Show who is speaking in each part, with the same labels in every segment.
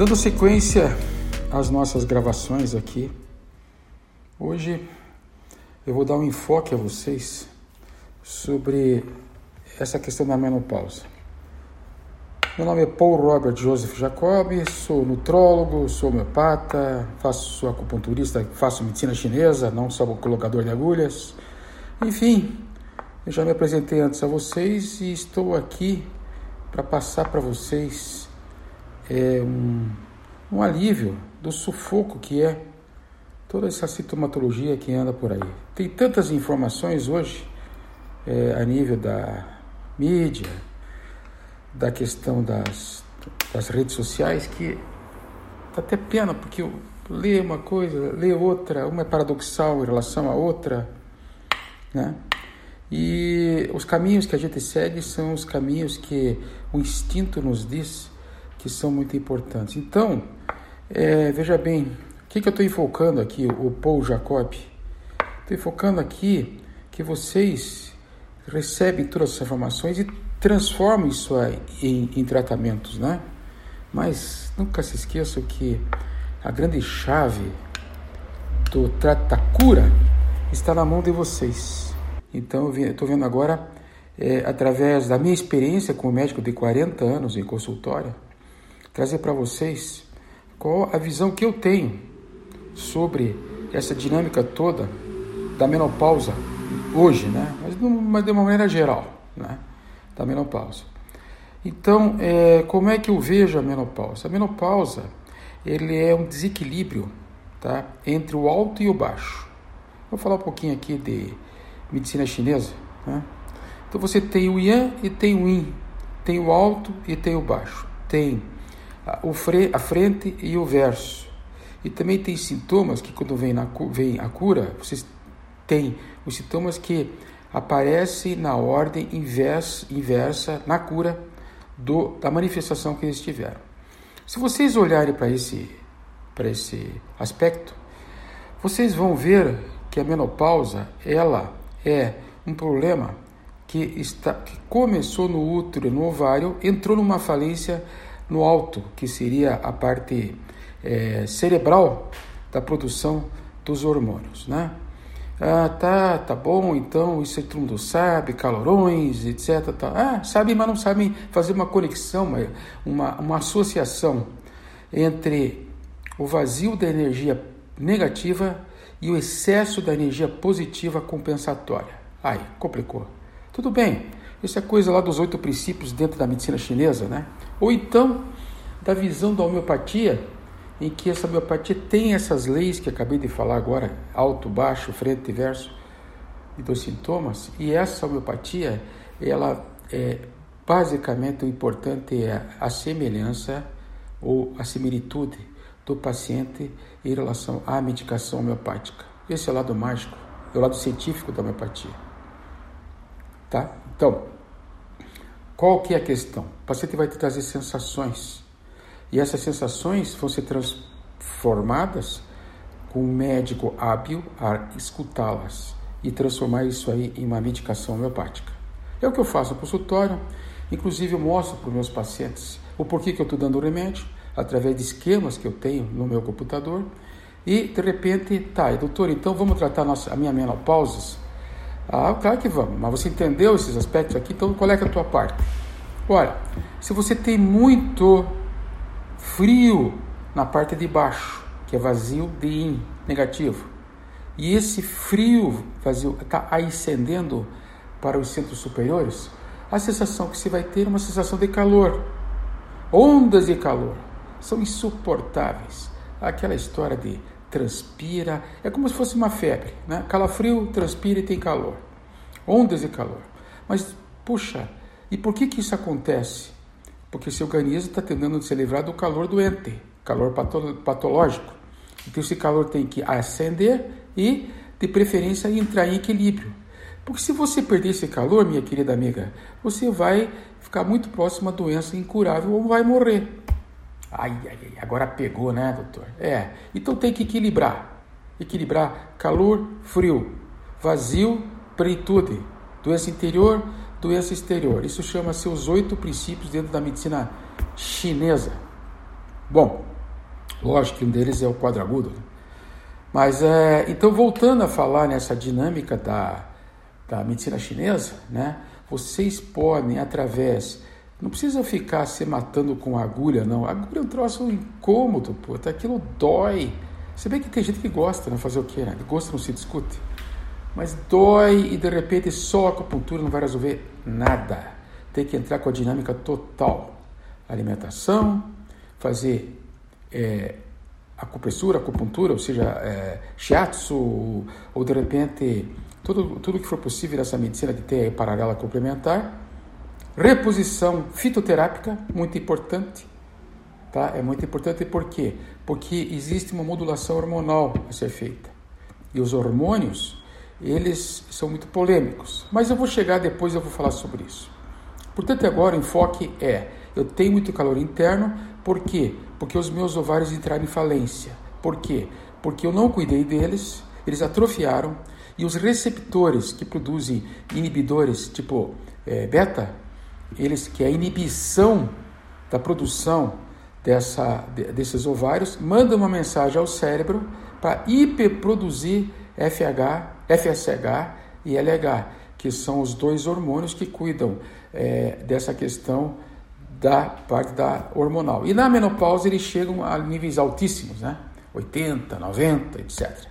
Speaker 1: Dando sequência às nossas gravações aqui, hoje eu vou dar um enfoque a vocês sobre essa questão da menopausa. Meu nome é Paul Robert Joseph Jacob, sou nutrólogo, sou homeopata, faço acupunturista, faço medicina chinesa, não sou colocador de agulhas. Enfim, eu já me apresentei antes a vocês e estou aqui para passar para vocês é, um, um alívio do sufoco que é toda essa sintomatologia que anda por aí. Tem tantas informações hoje é, a nível da mídia, da questão das, das redes sociais que dá até pena, porque eu leio uma coisa, leio outra, uma é paradoxal em relação à outra, né? E os caminhos que a gente segue são os caminhos que o instinto nos diz que são muito importantes. Então, é, veja bem, o que, que eu estou enfocando aqui, o Paul Jacob? Estou enfocando aqui que vocês recebem todas essas informações e transformam isso em, em tratamentos, né? Mas nunca se esqueçam que a grande chave do trata cura está na mão de vocês. Então, eu estou vendo agora, é, através da minha experiência como médico de 40 anos em consultório, trazer para vocês qual a visão que eu tenho sobre essa dinâmica toda da menopausa hoje, né? Mas, de uma maneira geral, né? Da menopausa. Então, é, como é que eu vejo a menopausa? A menopausa ele é um desequilíbrio tá? entre o alto e o baixo. Vou falar um pouquinho aqui de medicina chinesa. Né? Então você tem o Yan e tem o Yin, tem o alto e tem o baixo, tem o fre, a frente e o verso. E também tem sintomas que quando vem, na, vem a cura, vocês têm os sintomas que aparecem na ordem inversa, inversa na cura do, da manifestação que eles tiveram. Se vocês olharem para esse, esse aspecto, vocês vão ver que a menopausa, ela é um problema que, está, que começou no útero, no ovário, entrou numa falência no alto, que seria a parte é, cerebral da produção dos hormônios, né? Ah, tá, tá bom, então isso todo mundo sabe, calorões, etc. Tá. Ah, sabe, mas não sabem fazer uma conexão, uma, uma, uma associação entre o vazio da energia negativa e o excesso da energia positiva compensatória. Aí, complicou. Tudo bem, isso é coisa lá dos oito princípios dentro da medicina chinesa, né? Ou então, da visão da homeopatia, em que essa homeopatia tem essas leis que acabei de falar agora, alto, baixo, frente e verso, e dos sintomas, e essa homeopatia, ela é basicamente o importante é a semelhança ou a similitude do paciente em relação à medicação homeopática. Esse é o lado mágico, é o lado científico da homeopatia. Tá? Então, qual que é a questão? O paciente vai te trazer sensações. E essas sensações vão ser transformadas com um médico hábil a escutá-las e transformar isso aí em uma medicação homeopática. É o que eu faço no consultório, inclusive eu mostro para os meus pacientes o porquê que eu estou dando o remédio, através de esquemas que eu tenho no meu computador. E de repente, tá, doutor, então vamos tratar a, nossa, a minha menopausa? Ah, claro que vamos, mas você entendeu esses aspectos aqui, então qual é, é a tua parte? Olha, se você tem muito frio na parte de baixo, que é vazio de yin, negativo, e esse frio vazio está ascendendo para os centros superiores, a sensação que você vai ter é uma sensação de calor, ondas de calor são insuportáveis. Aquela história de transpira, é como se fosse uma febre, né? Calafrio, transpira e tem calor. Ondas de calor. Mas, puxa, e por que que isso acontece? Porque seu organismo está tentando se livrar do calor doente, calor patológico. Então esse calor tem que ascender e, de preferência, entrar em equilíbrio. Porque se você perder esse calor, minha querida amiga, você vai ficar muito próximo à doença incurável ou vai morrer. Ai, ai, ai, agora pegou, né, doutor? É, então tem que equilibrar. Equilibrar calor, frio, vazio, plenitude, doença interior, doença exterior. Isso chama-se os oito princípios dentro da medicina chinesa. Bom, Lógico que um deles é o quadragudo. Né? Mas, é, então, voltando a falar nessa dinâmica da, da medicina chinesa, né? Vocês podem, através. Não precisa ficar se matando com agulha, não. A agulha é um troço incômodo, pô. Aquilo dói. Se bem que tem gente que gosta, né? Fazer o quê, né? Gosto não se discute. Mas dói e de repente só a acupuntura não vai resolver nada. Tem que entrar com a dinâmica total. Alimentação, fazer é, acupressura, acupuntura, ou seja, é, shiatsu, ou, ou de repente tudo, tudo que for possível nessa medicina de ter paralela complementar. Reposição fitoterápica, muito importante. Tá? É muito importante por quê? Porque existe uma modulação hormonal a ser feita. E os hormônios, eles são muito polêmicos. Mas eu vou chegar depois, eu vou falar sobre isso. Portanto, agora o enfoque é: eu tenho muito calor interno, por quê? Porque os meus ovários entraram em falência. Por quê? Porque eu não cuidei deles, eles atrofiaram, e os receptores que produzem inibidores, tipo é, beta, eles que é a inibição da produção dessa, desses ovários, mandam uma mensagem ao cérebro para hiperproduzir FH, FSH e LH, que são os dois hormônios que cuidam é, dessa questão da parte da hormonal. E na menopausa eles chegam a níveis altíssimos, né? 80, 90, etc.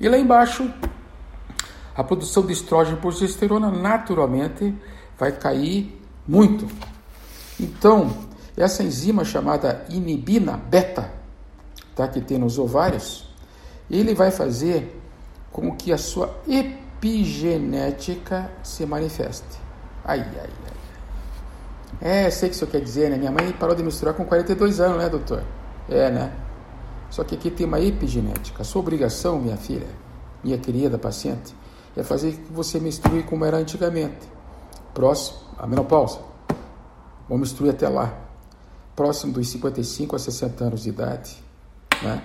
Speaker 1: E lá embaixo, a produção de estrógeno e progesterona naturalmente vai cair muito. Então, essa enzima chamada inibina beta, tá, que tem nos ovários, ele vai fazer com que a sua epigenética se manifeste. Ai, ai, ai. É, sei o que isso quer dizer, né? Minha mãe parou de misturar com 42 anos, né, doutor? É, né? Só que aqui tem uma epigenética. A sua obrigação, minha filha, minha querida paciente, é fazer que você misture como era antigamente. Próximo, a menopausa. Vamos misturar até lá. Próximo dos 55 a 60 anos de idade. Né?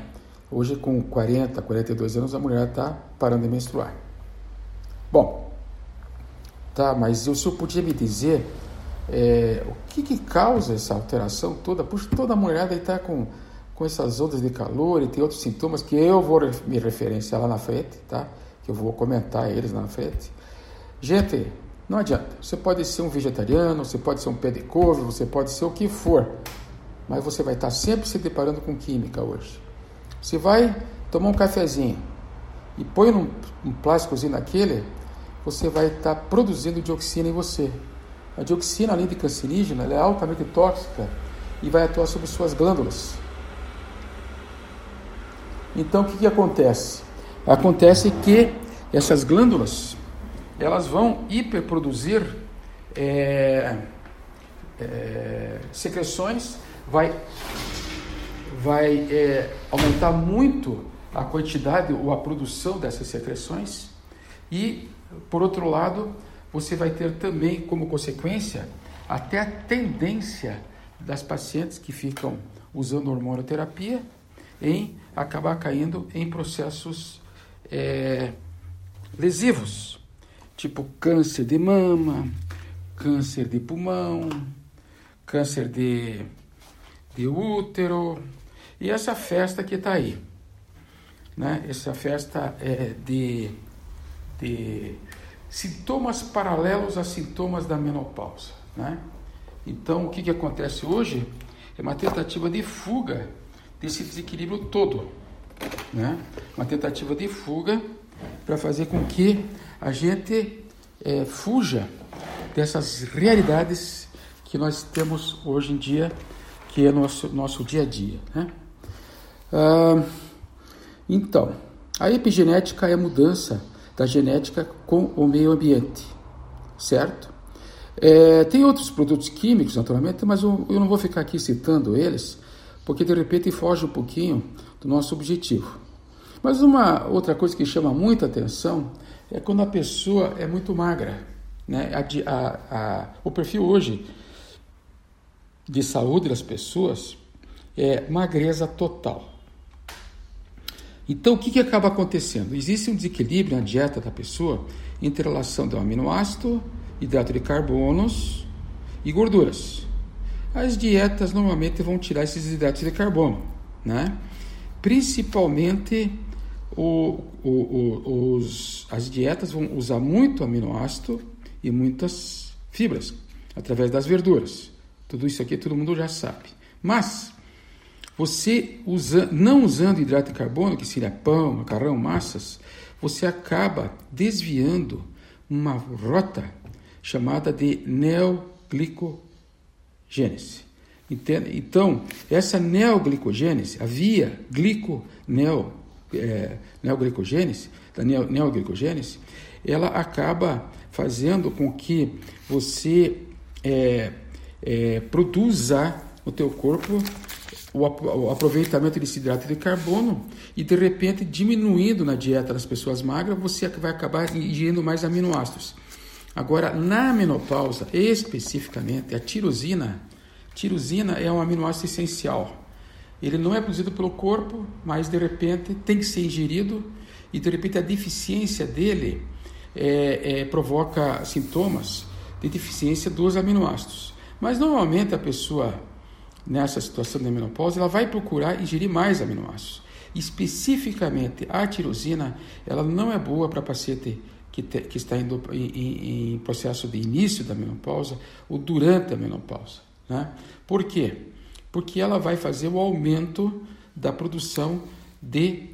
Speaker 1: Hoje, com 40, 42 anos, a mulher está parando de menstruar. Bom, tá, mas o senhor podia me dizer é, o que, que causa essa alteração toda? Puxa, toda mulher está com, com essas ondas de calor e tem outros sintomas que eu vou me referenciar lá na frente, tá? que eu vou comentar eles na frente. Gente, não adianta. Você pode ser um vegetariano, você pode ser um pé de couve, você pode ser o que for, mas você vai estar sempre se deparando com química hoje. Você vai tomar um cafezinho e põe num, um plásticozinho naquele, você vai estar produzindo dioxina em você. A dioxina, além de cancerígena, é altamente tóxica e vai atuar sobre suas glândulas. Então, o que, que acontece? Acontece que essas glândulas elas vão hiperproduzir é, é, secreções, vai, vai é, aumentar muito a quantidade ou a produção dessas secreções. E, por outro lado, você vai ter também como consequência até a tendência das pacientes que ficam usando hormonoterapia em acabar caindo em processos é, lesivos, tipo câncer de mama, câncer de pulmão, câncer de, de útero e essa festa que está aí. Né? Essa festa é de, de sintomas paralelos a sintomas da menopausa. Né? Então, o que, que acontece hoje é uma tentativa de fuga desse desequilíbrio todo né? uma tentativa de fuga para fazer com que a gente é, fuja dessas realidades que nós temos hoje em dia, que é nosso nosso dia a dia. Né? Ah, então, a epigenética é a mudança da genética com o meio ambiente, certo? É, tem outros produtos químicos, naturalmente, mas eu, eu não vou ficar aqui citando eles, porque de repente foge um pouquinho do nosso objetivo. Mas uma outra coisa que chama muita atenção é quando a pessoa é muito magra. Né? A, a, a, o perfil hoje de saúde das pessoas é magreza total. Então, o que, que acaba acontecendo? Existe um desequilíbrio na dieta da pessoa entre a relação do aminoácido, hidrato de carbonos e gorduras. As dietas normalmente vão tirar esses hidratos de carbono, né? principalmente o, o, o, os, as dietas vão usar muito aminoácido e muitas fibras através das verduras. Tudo isso aqui todo mundo já sabe. Mas você usa, não usando hidrato de carbono, que seria pão, macarrão, massas, você acaba desviando uma rota chamada de neoglicogênese. Entende? Então, essa neoglicogênese, a via glico-neo, é, neoglicogênese, da neoglicogênese, ela acaba fazendo com que você é, é, produza no teu corpo o, aproveitamento desse hidrato de carbono e de repente diminuindo na dieta das pessoas magras, você vai acabar ingerindo mais aminoácidos. Agora, na menopausa, especificamente, a tirosina, tirosina é um aminoácido essencial. Ele não é produzido pelo corpo, mas de repente tem que ser ingerido e de repente a deficiência dele é, é, provoca sintomas de deficiência dos aminoácidos. Mas normalmente a pessoa nessa situação de menopausa ela vai procurar ingerir mais aminoácidos. Especificamente a tirosina, ela não é boa para paciente que, te, que está indo em, em, processo de início da menopausa ou durante a menopausa. Né? Por quê? Porque ela vai fazer o aumento da produção de.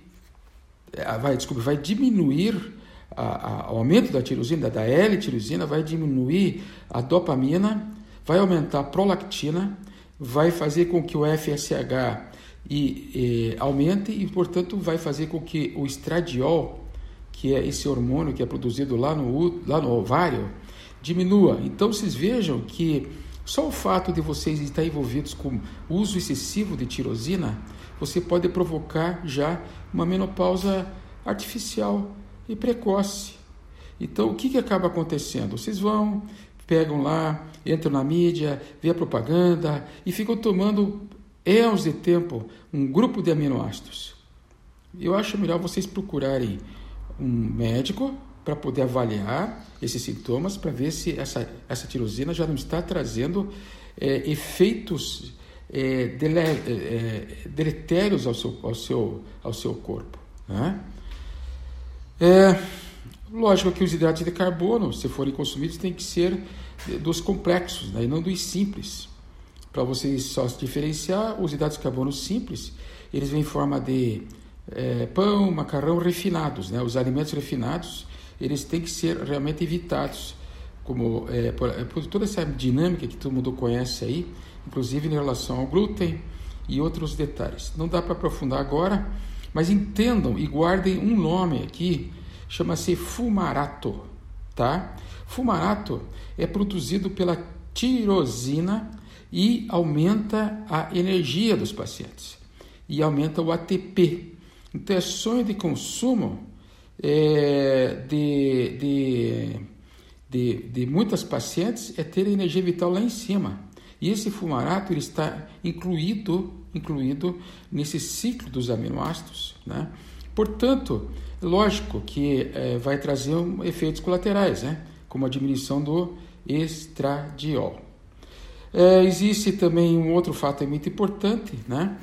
Speaker 1: Eh, vai, desculpe, vai diminuir a, a, o aumento da tirosina, da L-tirosina, vai diminuir a dopamina, vai aumentar a prolactina, vai fazer com que o FSH e, e, aumente e, portanto, vai fazer com que o estradiol que é esse hormônio que é produzido lá no, lá no ovário, diminua. Então vocês vejam que só o fato de vocês estar envolvidos com uso excessivo de tirosina, você pode provocar já uma menopausa artificial e precoce. Então o que, que acaba acontecendo? Vocês vão, pegam lá, entram na mídia, vê a propaganda e ficam tomando anos de tempo um grupo de aminoácidos. Eu acho melhor vocês procurarem um médico para poder avaliar esses sintomas, para ver se essa, essa tirosina já não está trazendo é, efeitos é, dele, é, é, deletérios ao seu, ao seu, ao seu corpo. Né? É, lógico que os hidratos de carbono, se forem consumidos, tem que ser dos complexos, né, e não dos simples. Para vocês só se diferenciar, os hidratos de carbono simples, eles vêm em forma de é, pão, macarrão refinados, né? Os alimentos refinados, eles têm que ser realmente evitados, como é, por, é, por, toda essa dinâmica que todo mundo conhece aí, inclusive em relação ao glúten e outros detalhes. Não dá para aprofundar agora, mas entendam e guardem um nome aqui, chama-se fumarato, tá? Fumarato é produzido pela tirosina e aumenta a energia dos pacientes e aumenta o ATP, então, é sonho de consumo é, de, de, de, de, muitas pacientes é ter energia vital lá em cima. E esse fumarato ele está incluído, incluído nesse ciclo dos aminoácidos. Né? Portanto, lógico que é, vai trazer um, efeitos colaterais, né? como a diminuição do estradiol. É, existe também um outro fato muito importante, né?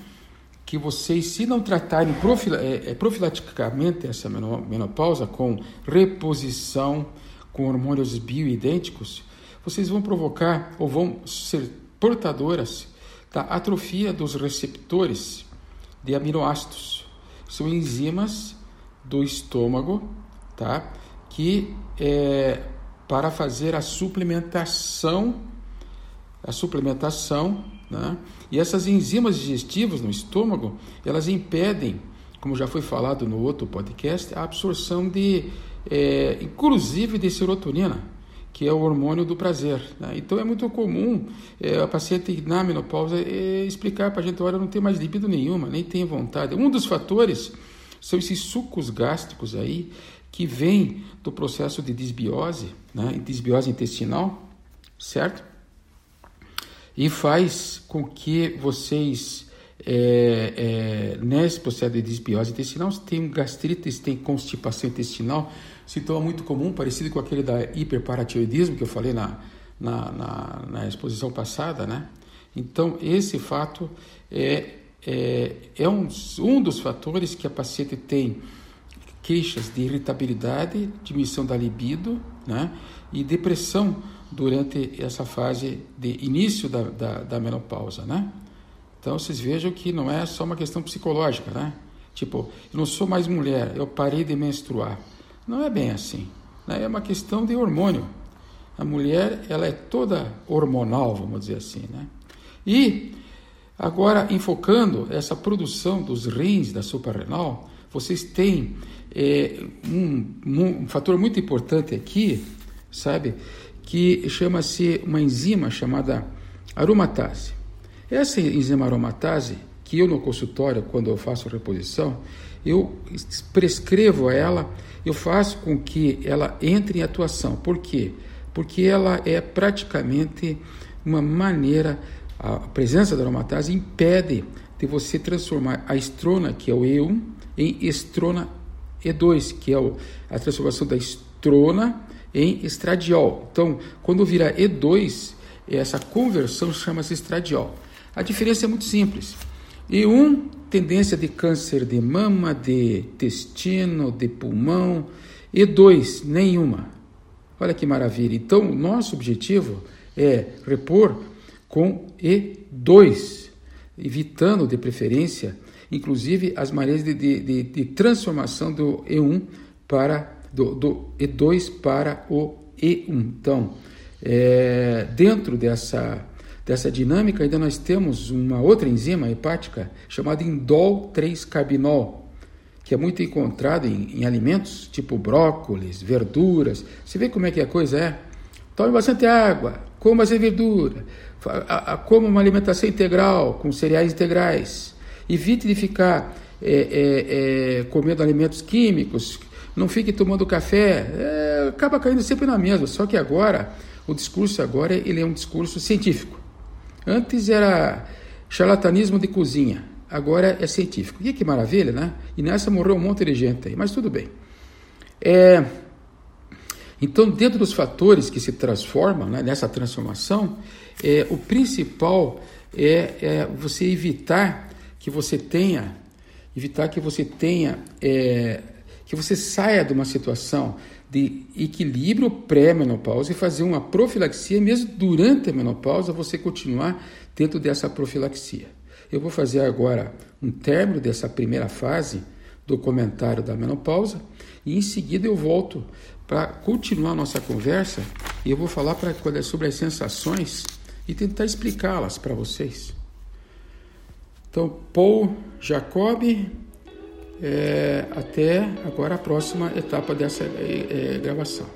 Speaker 1: Que vocês, se não tratarem é, é, profilaticamente essa menopausa com reposição com hormônios bioidênticos, vocês vão provocar ou vão ser portadoras da atrofia dos receptores de aminoácidos. São enzimas do estômago, tá? Que é para fazer a suplementação, a suplementação né? E essas enzimas digestivas no estômago, elas impedem, como já foi falado no outro podcast, a absorção de, é, inclusive de serotonina, que é o hormônio do prazer. Né? Então é muito comum é, a paciente na menopausa é, explicar para a gente, olha, não tem mais libido nenhuma, nem tem vontade. Um dos fatores são esses sucos gástricos aí, que vêm do processo de desbiose, né? desbiose intestinal, certo? E faz com que vocês, é, é, nesse processo de desbiose intestinal, tenham gastrite, tem constipação intestinal, sintoma muito comum, parecido com aquele da hiperparatiroidismo que eu falei na, na, na, na exposição passada, né? Então, esse fato é, é, é um, um dos fatores que a paciente tem queixas de irritabilidade, diminuição da libido né, e depressão durante essa fase de início da, da, da, menopausa. Né? Então vocês vejam que não é só uma questão psicológica. Né? Tipo, eu não sou mais mulher, eu parei de menstruar. Não é bem assim. Né? É uma questão de hormônio. A mulher ela é toda hormonal, vamos dizer assim. Né? E agora, enfocando essa produção dos rins da suprarrenal, vocês têm é, um, um, fator muito importante aqui, sabe, que chama-se uma enzima chamada aromatase. Essa enzima aromatase, que eu no consultório, quando eu faço reposição, eu prescrevo a ela, eu faço com que ela entre em atuação. Por quê? Porque ela é praticamente uma maneira, a presença da aromatase impede de você transformar a estrona, que é o E1, em estrona E2, que é a transformação da estrona em estradiol. Então, quando virar E2, essa conversão chama-se estradiol. A diferença é muito simples. E1, tendência de câncer de mama, de intestino, de pulmão. E2, nenhuma. Olha que maravilha. Então, nosso objetivo é repor com E2, evitando de preferência inclusive as maneiras de, de, de transformação do E1 para do, do, E2 para o E1. Então, é, dentro dessa, dessa dinâmica, ainda nós temos uma outra enzima hepática chamada indol 3-carbinol, que é muito encontrada em, em, alimentos tipo brócolis, verduras. Você vê como é que a coisa é? Tome bastante água, coma bastante verdura, coma uma alimentação integral, com cereais integrais. Evite de ficar é, é, é, comendo alimentos químicos, não fique tomando café, é, acaba caindo sempre na mesma. Só que agora, o discurso agora ele é um discurso científico. Antes era charlatanismo de cozinha, agora é científico. E que maravilha, né? E nessa morreu um monte de gente aí, mas tudo bem. É, então, dentro dos fatores que se transformam né, nessa transformação, é, o principal é, é você evitar que você tenha, evitar que você tenha, é, que você saia de uma situação de equilíbrio pré-menopausa e fazer uma profilaxia, mesmo durante a menopausa, você continuar dentro dessa profilaxia. Eu vou fazer agora um término dessa primeira fase do comentário da menopausa e em seguida eu volto para continuar nossa conversa e eu vou falar pra, sobre as sensações e tentar explicá-las para vocês. Então, Paul Jacob, é, até agora a próxima etapa dessa é, é, gravação.